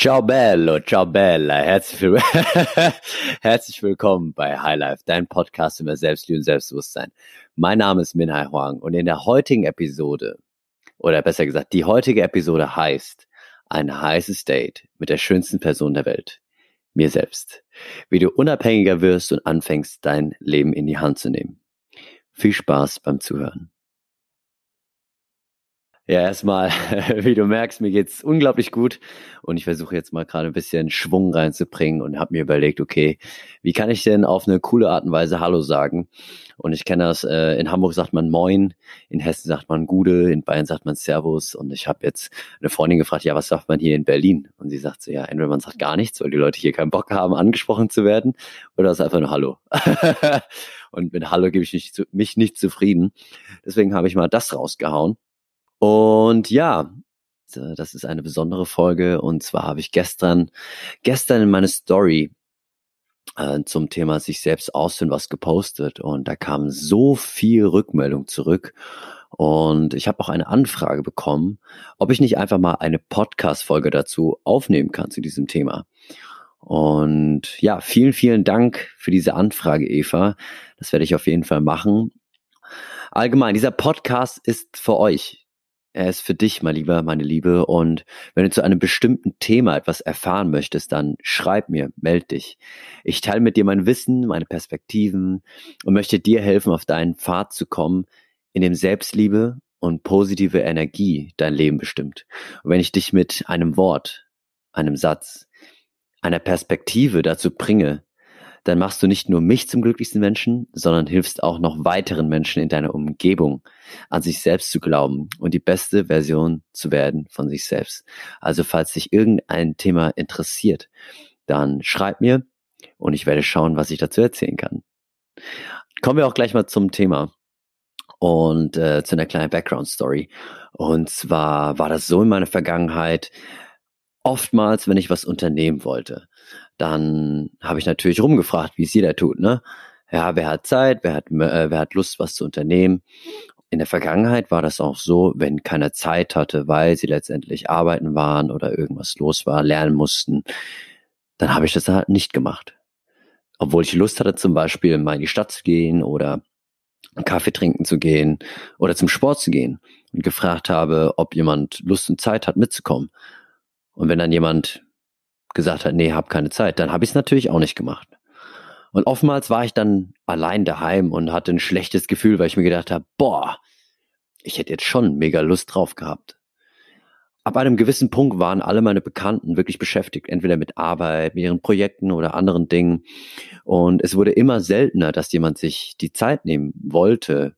Ciao bello, ciao bella, herzlich, will herzlich willkommen bei Highlife, dein Podcast über Selbstliebe und Selbstbewusstsein. Mein Name ist Minhai Huang und in der heutigen Episode, oder besser gesagt, die heutige Episode heißt ein heißes Date mit der schönsten Person der Welt, mir selbst. Wie du unabhängiger wirst und anfängst, dein Leben in die Hand zu nehmen. Viel Spaß beim Zuhören. Ja, erstmal, wie du merkst, mir geht's unglaublich gut und ich versuche jetzt mal gerade ein bisschen Schwung reinzubringen und habe mir überlegt, okay, wie kann ich denn auf eine coole Art und Weise Hallo sagen? Und ich kenne das, äh, in Hamburg sagt man Moin, in Hessen sagt man Gude, in Bayern sagt man Servus und ich habe jetzt eine Freundin gefragt, ja, was sagt man hier in Berlin? Und sie sagt so, ja, entweder man sagt gar nichts, weil die Leute hier keinen Bock haben, angesprochen zu werden, oder es ist einfach nur Hallo. und mit Hallo gebe ich mich, mich nicht zufrieden. Deswegen habe ich mal das rausgehauen. Und ja, das ist eine besondere Folge. Und zwar habe ich gestern, gestern in meine Story äh, zum Thema sich selbst ausfinden was gepostet. Und da kam so viel Rückmeldung zurück. Und ich habe auch eine Anfrage bekommen, ob ich nicht einfach mal eine Podcast-Folge dazu aufnehmen kann zu diesem Thema. Und ja, vielen, vielen Dank für diese Anfrage, Eva. Das werde ich auf jeden Fall machen. Allgemein, dieser Podcast ist für euch. Er ist für dich, mein Lieber, meine Liebe. Und wenn du zu einem bestimmten Thema etwas erfahren möchtest, dann schreib mir, meld dich. Ich teile mit dir mein Wissen, meine Perspektiven und möchte dir helfen, auf deinen Pfad zu kommen, in dem Selbstliebe und positive Energie dein Leben bestimmt. Und wenn ich dich mit einem Wort, einem Satz, einer Perspektive dazu bringe, dann machst du nicht nur mich zum glücklichsten Menschen, sondern hilfst auch noch weiteren Menschen in deiner Umgebung an sich selbst zu glauben und die beste Version zu werden von sich selbst. Also falls dich irgendein Thema interessiert, dann schreib mir und ich werde schauen, was ich dazu erzählen kann. Kommen wir auch gleich mal zum Thema und äh, zu einer kleinen Background Story. Und zwar war das so in meiner Vergangenheit, oftmals, wenn ich was unternehmen wollte, dann habe ich natürlich rumgefragt, wie es jeder tut, ne? Ja, wer hat Zeit, wer hat, äh, wer hat Lust, was zu unternehmen? In der Vergangenheit war das auch so, wenn keiner Zeit hatte, weil sie letztendlich arbeiten waren oder irgendwas los war, lernen mussten, dann habe ich das halt nicht gemacht. Obwohl ich Lust hatte, zum Beispiel mal in die Stadt zu gehen oder Kaffee trinken zu gehen oder zum Sport zu gehen und gefragt habe, ob jemand Lust und Zeit hat, mitzukommen. Und wenn dann jemand gesagt hat, nee, hab keine Zeit, dann habe ich es natürlich auch nicht gemacht. Und oftmals war ich dann allein daheim und hatte ein schlechtes Gefühl, weil ich mir gedacht habe, boah, ich hätte jetzt schon mega Lust drauf gehabt. Ab einem gewissen Punkt waren alle meine Bekannten wirklich beschäftigt, entweder mit Arbeit, mit ihren Projekten oder anderen Dingen. Und es wurde immer seltener, dass jemand sich die Zeit nehmen wollte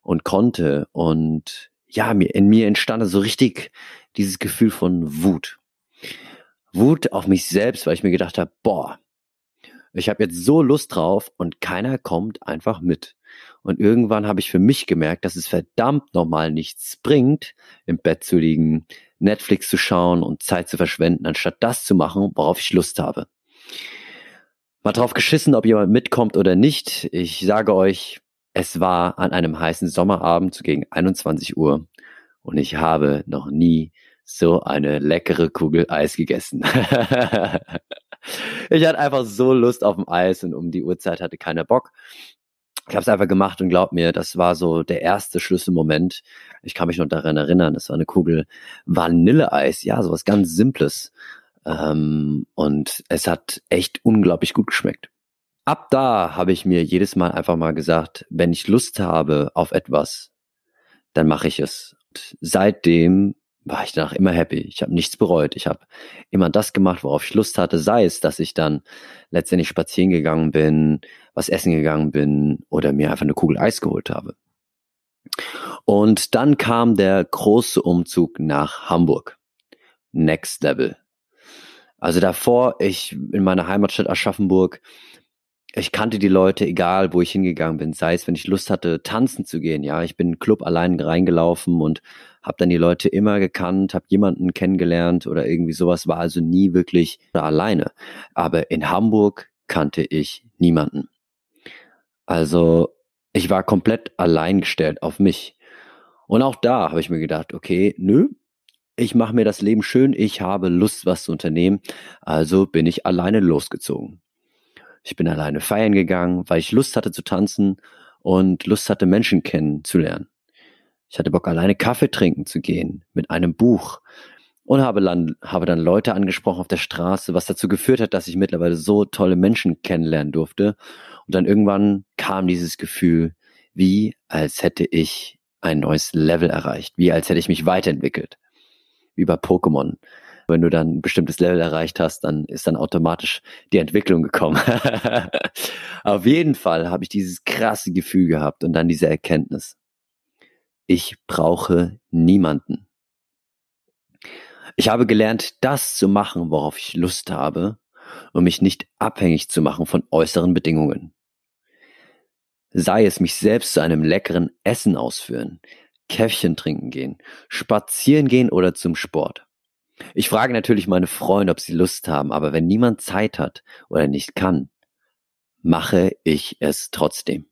und konnte. Und ja, in mir entstand so richtig dieses Gefühl von Wut. Wut auf mich selbst, weil ich mir gedacht habe, boah, ich habe jetzt so Lust drauf und keiner kommt einfach mit. Und irgendwann habe ich für mich gemerkt, dass es verdammt nochmal nichts bringt, im Bett zu liegen, Netflix zu schauen und Zeit zu verschwenden, anstatt das zu machen, worauf ich Lust habe. Mal drauf geschissen, ob jemand mitkommt oder nicht. Ich sage euch, es war an einem heißen Sommerabend so gegen 21 Uhr und ich habe noch nie so eine leckere Kugel Eis gegessen. ich hatte einfach so Lust auf dem Eis und um die Uhrzeit hatte keiner Bock. Ich habe es einfach gemacht und glaub mir, das war so der erste Schlüsselmoment. Ich kann mich noch daran erinnern, das war eine Kugel Vanilleeis, ja, sowas ganz Simples. Ähm, und es hat echt unglaublich gut geschmeckt. Ab da habe ich mir jedes Mal einfach mal gesagt, wenn ich Lust habe auf etwas, dann mache ich es. Und seitdem war ich danach immer happy. Ich habe nichts bereut. Ich habe immer das gemacht, worauf ich Lust hatte, sei es, dass ich dann letztendlich spazieren gegangen bin, was essen gegangen bin oder mir einfach eine Kugel Eis geholt habe. Und dann kam der große Umzug nach Hamburg. Next Level. Also davor, ich in meiner Heimatstadt Aschaffenburg, ich kannte die Leute, egal wo ich hingegangen bin, sei es, wenn ich Lust hatte, tanzen zu gehen. Ja, ich bin in den Club allein reingelaufen und habe dann die Leute immer gekannt, habe jemanden kennengelernt oder irgendwie sowas, war also nie wirklich alleine. Aber in Hamburg kannte ich niemanden. Also ich war komplett allein gestellt auf mich. Und auch da habe ich mir gedacht, okay, nö, ich mache mir das Leben schön, ich habe Lust, was zu unternehmen, also bin ich alleine losgezogen. Ich bin alleine feiern gegangen, weil ich Lust hatte zu tanzen und Lust hatte, Menschen kennenzulernen. Ich hatte Bock, alleine Kaffee trinken zu gehen mit einem Buch und habe dann, habe dann Leute angesprochen auf der Straße, was dazu geführt hat, dass ich mittlerweile so tolle Menschen kennenlernen durfte. Und dann irgendwann kam dieses Gefühl, wie als hätte ich ein neues Level erreicht, wie als hätte ich mich weiterentwickelt. Wie bei Pokémon. Wenn du dann ein bestimmtes Level erreicht hast, dann ist dann automatisch die Entwicklung gekommen. Auf jeden Fall habe ich dieses krasse Gefühl gehabt und dann diese Erkenntnis. Ich brauche niemanden. Ich habe gelernt, das zu machen, worauf ich Lust habe, um mich nicht abhängig zu machen von äußeren Bedingungen. Sei es mich selbst zu einem leckeren Essen ausführen, Käffchen trinken gehen, spazieren gehen oder zum Sport. Ich frage natürlich meine Freunde, ob sie Lust haben, aber wenn niemand Zeit hat oder nicht kann, mache ich es trotzdem.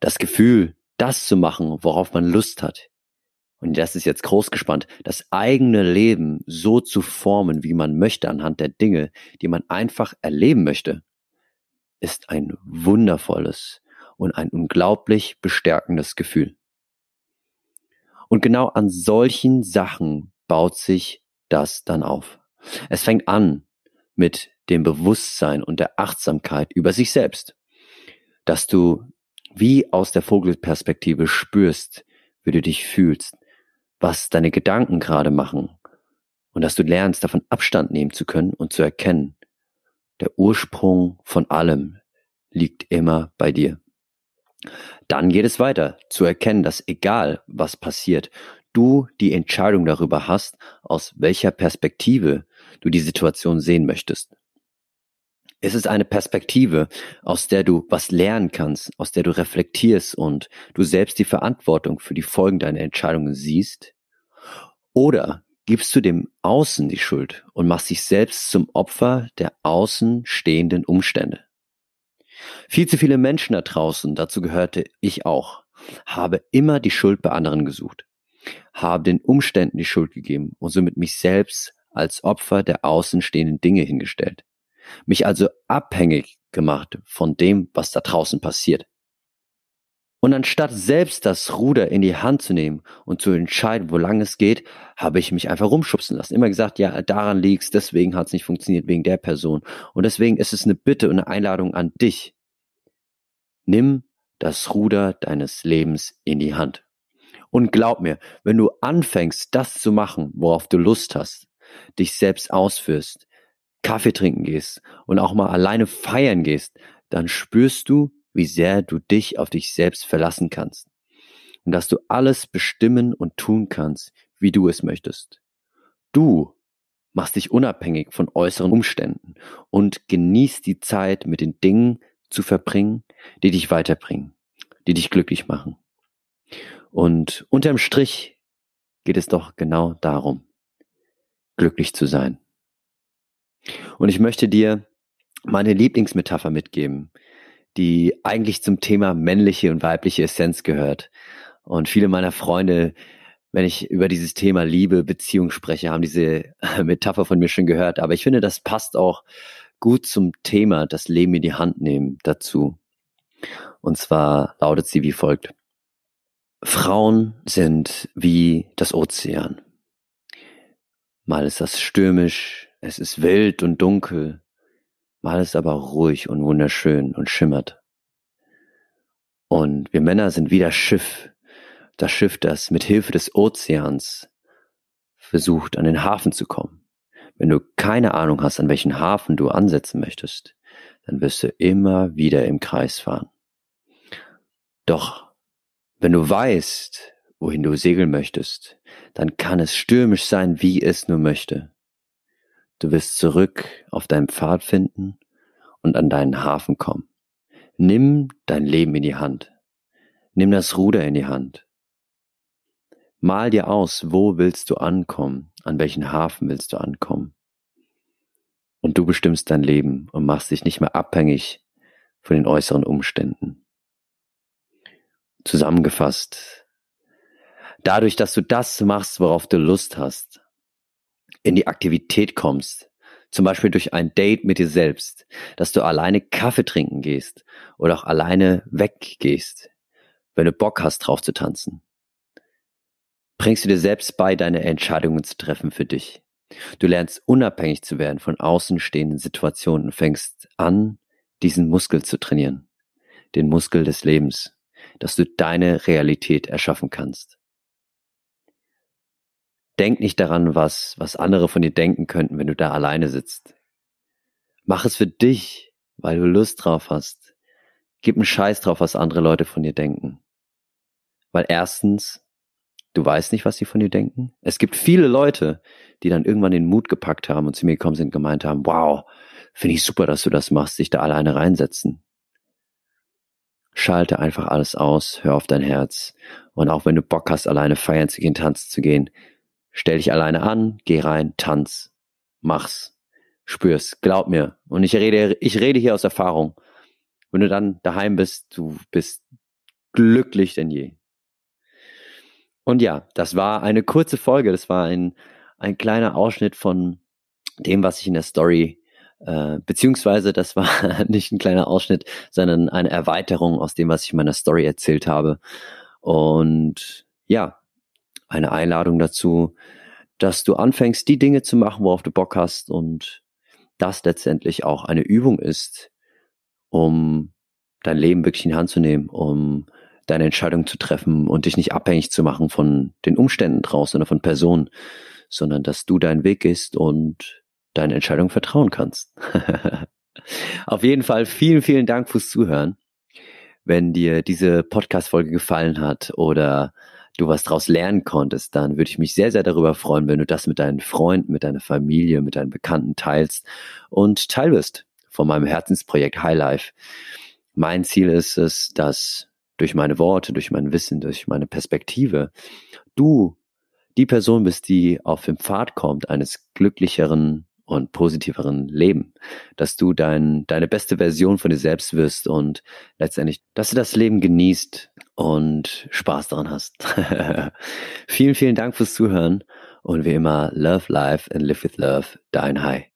Das Gefühl, das zu machen, worauf man Lust hat, und das ist jetzt groß gespannt, das eigene Leben so zu formen, wie man möchte, anhand der Dinge, die man einfach erleben möchte, ist ein wundervolles und ein unglaublich bestärkendes Gefühl. Und genau an solchen Sachen baut sich das dann auf. Es fängt an mit dem Bewusstsein und der Achtsamkeit über sich selbst, dass du wie aus der Vogelperspektive spürst, wie du dich fühlst, was deine Gedanken gerade machen und dass du lernst, davon Abstand nehmen zu können und zu erkennen, der Ursprung von allem liegt immer bei dir. Dann geht es weiter, zu erkennen, dass egal was passiert, du die Entscheidung darüber hast, aus welcher Perspektive du die Situation sehen möchtest. Es ist eine Perspektive, aus der du was lernen kannst, aus der du reflektierst und du selbst die Verantwortung für die Folgen deiner Entscheidungen siehst? Oder gibst du dem Außen die Schuld und machst dich selbst zum Opfer der außen stehenden Umstände? Viel zu viele Menschen da draußen, dazu gehörte ich auch, habe immer die Schuld bei anderen gesucht, habe den Umständen die Schuld gegeben und somit mich selbst als Opfer der außenstehenden Dinge hingestellt mich also abhängig gemacht von dem, was da draußen passiert. Und anstatt selbst das Ruder in die Hand zu nehmen und zu entscheiden, wo lang es geht, habe ich mich einfach rumschubsen lassen. Immer gesagt, ja, daran liegt's, deswegen hat es nicht funktioniert, wegen der Person. Und deswegen ist es eine Bitte und eine Einladung an dich. Nimm das Ruder deines Lebens in die Hand. Und glaub mir, wenn du anfängst, das zu machen, worauf du Lust hast, dich selbst ausführst, Kaffee trinken gehst und auch mal alleine feiern gehst, dann spürst du, wie sehr du dich auf dich selbst verlassen kannst. Und dass du alles bestimmen und tun kannst, wie du es möchtest. Du machst dich unabhängig von äußeren Umständen und genießt die Zeit mit den Dingen zu verbringen, die dich weiterbringen, die dich glücklich machen. Und unterm Strich geht es doch genau darum, glücklich zu sein. Und ich möchte dir meine Lieblingsmetapher mitgeben, die eigentlich zum Thema männliche und weibliche Essenz gehört. Und viele meiner Freunde, wenn ich über dieses Thema Liebe, Beziehung spreche, haben diese Metapher von mir schon gehört. Aber ich finde, das passt auch gut zum Thema, das Leben in die Hand nehmen dazu. Und zwar lautet sie wie folgt. Frauen sind wie das Ozean. Mal ist das stürmisch, es ist wild und dunkel, mal ist aber ruhig und wunderschön und schimmert. Und wir Männer sind wie das Schiff, das Schiff, das mit Hilfe des Ozeans versucht, an den Hafen zu kommen. Wenn du keine Ahnung hast, an welchen Hafen du ansetzen möchtest, dann wirst du immer wieder im Kreis fahren. Doch wenn du weißt, wohin du segeln möchtest, dann kann es stürmisch sein, wie es nur möchte. Du wirst zurück auf deinen Pfad finden und an deinen Hafen kommen. Nimm dein Leben in die Hand. Nimm das Ruder in die Hand. Mal dir aus, wo willst du ankommen, an welchen Hafen willst du ankommen. Und du bestimmst dein Leben und machst dich nicht mehr abhängig von den äußeren Umständen. Zusammengefasst, dadurch, dass du das machst, worauf du Lust hast, in die Aktivität kommst, zum Beispiel durch ein Date mit dir selbst, dass du alleine Kaffee trinken gehst oder auch alleine weggehst, wenn du Bock hast, drauf zu tanzen. Bringst du dir selbst bei, deine Entscheidungen zu treffen für dich. Du lernst unabhängig zu werden von außenstehenden Situationen und fängst an, diesen Muskel zu trainieren. Den Muskel des Lebens, dass du deine Realität erschaffen kannst. Denk nicht daran, was, was andere von dir denken könnten, wenn du da alleine sitzt. Mach es für dich, weil du Lust drauf hast. Gib einen Scheiß drauf, was andere Leute von dir denken. Weil erstens, du weißt nicht, was sie von dir denken. Es gibt viele Leute, die dann irgendwann den Mut gepackt haben und zu mir gekommen sind und gemeint haben, wow, finde ich super, dass du das machst, sich da alleine reinsetzen. Schalte einfach alles aus, hör auf dein Herz. Und auch wenn du Bock hast, alleine feiern zu gehen, tanzen zu gehen, Stell dich alleine an, geh rein, tanz, mach's, spür's, glaub mir. Und ich rede, ich rede hier aus Erfahrung. Wenn du dann daheim bist, du bist glücklich denn je. Und ja, das war eine kurze Folge. Das war ein, ein kleiner Ausschnitt von dem, was ich in der Story, äh, beziehungsweise das war nicht ein kleiner Ausschnitt, sondern eine Erweiterung aus dem, was ich in meiner Story erzählt habe. Und ja, eine Einladung dazu, dass du anfängst, die Dinge zu machen, worauf du Bock hast und das letztendlich auch eine Übung ist, um dein Leben wirklich in die Hand zu nehmen, um deine Entscheidung zu treffen und dich nicht abhängig zu machen von den Umständen draußen oder von Personen, sondern dass du deinen Weg gehst und deine Entscheidung vertrauen kannst. Auf jeden Fall vielen, vielen Dank fürs Zuhören. Wenn dir diese Podcast-Folge gefallen hat oder du was daraus lernen konntest, dann würde ich mich sehr, sehr darüber freuen, wenn du das mit deinen Freunden, mit deiner Familie, mit deinen Bekannten teilst und Teil wirst von meinem Herzensprojekt Highlife. Mein Ziel ist es, dass durch meine Worte, durch mein Wissen, durch meine Perspektive du die Person bist, die auf den Pfad kommt eines glücklicheren und positiveren Leben, dass du dein, deine beste Version von dir selbst wirst und letztendlich, dass du das Leben genießt und Spaß daran hast. vielen, vielen Dank fürs Zuhören und wie immer, love life and live with love, dein High.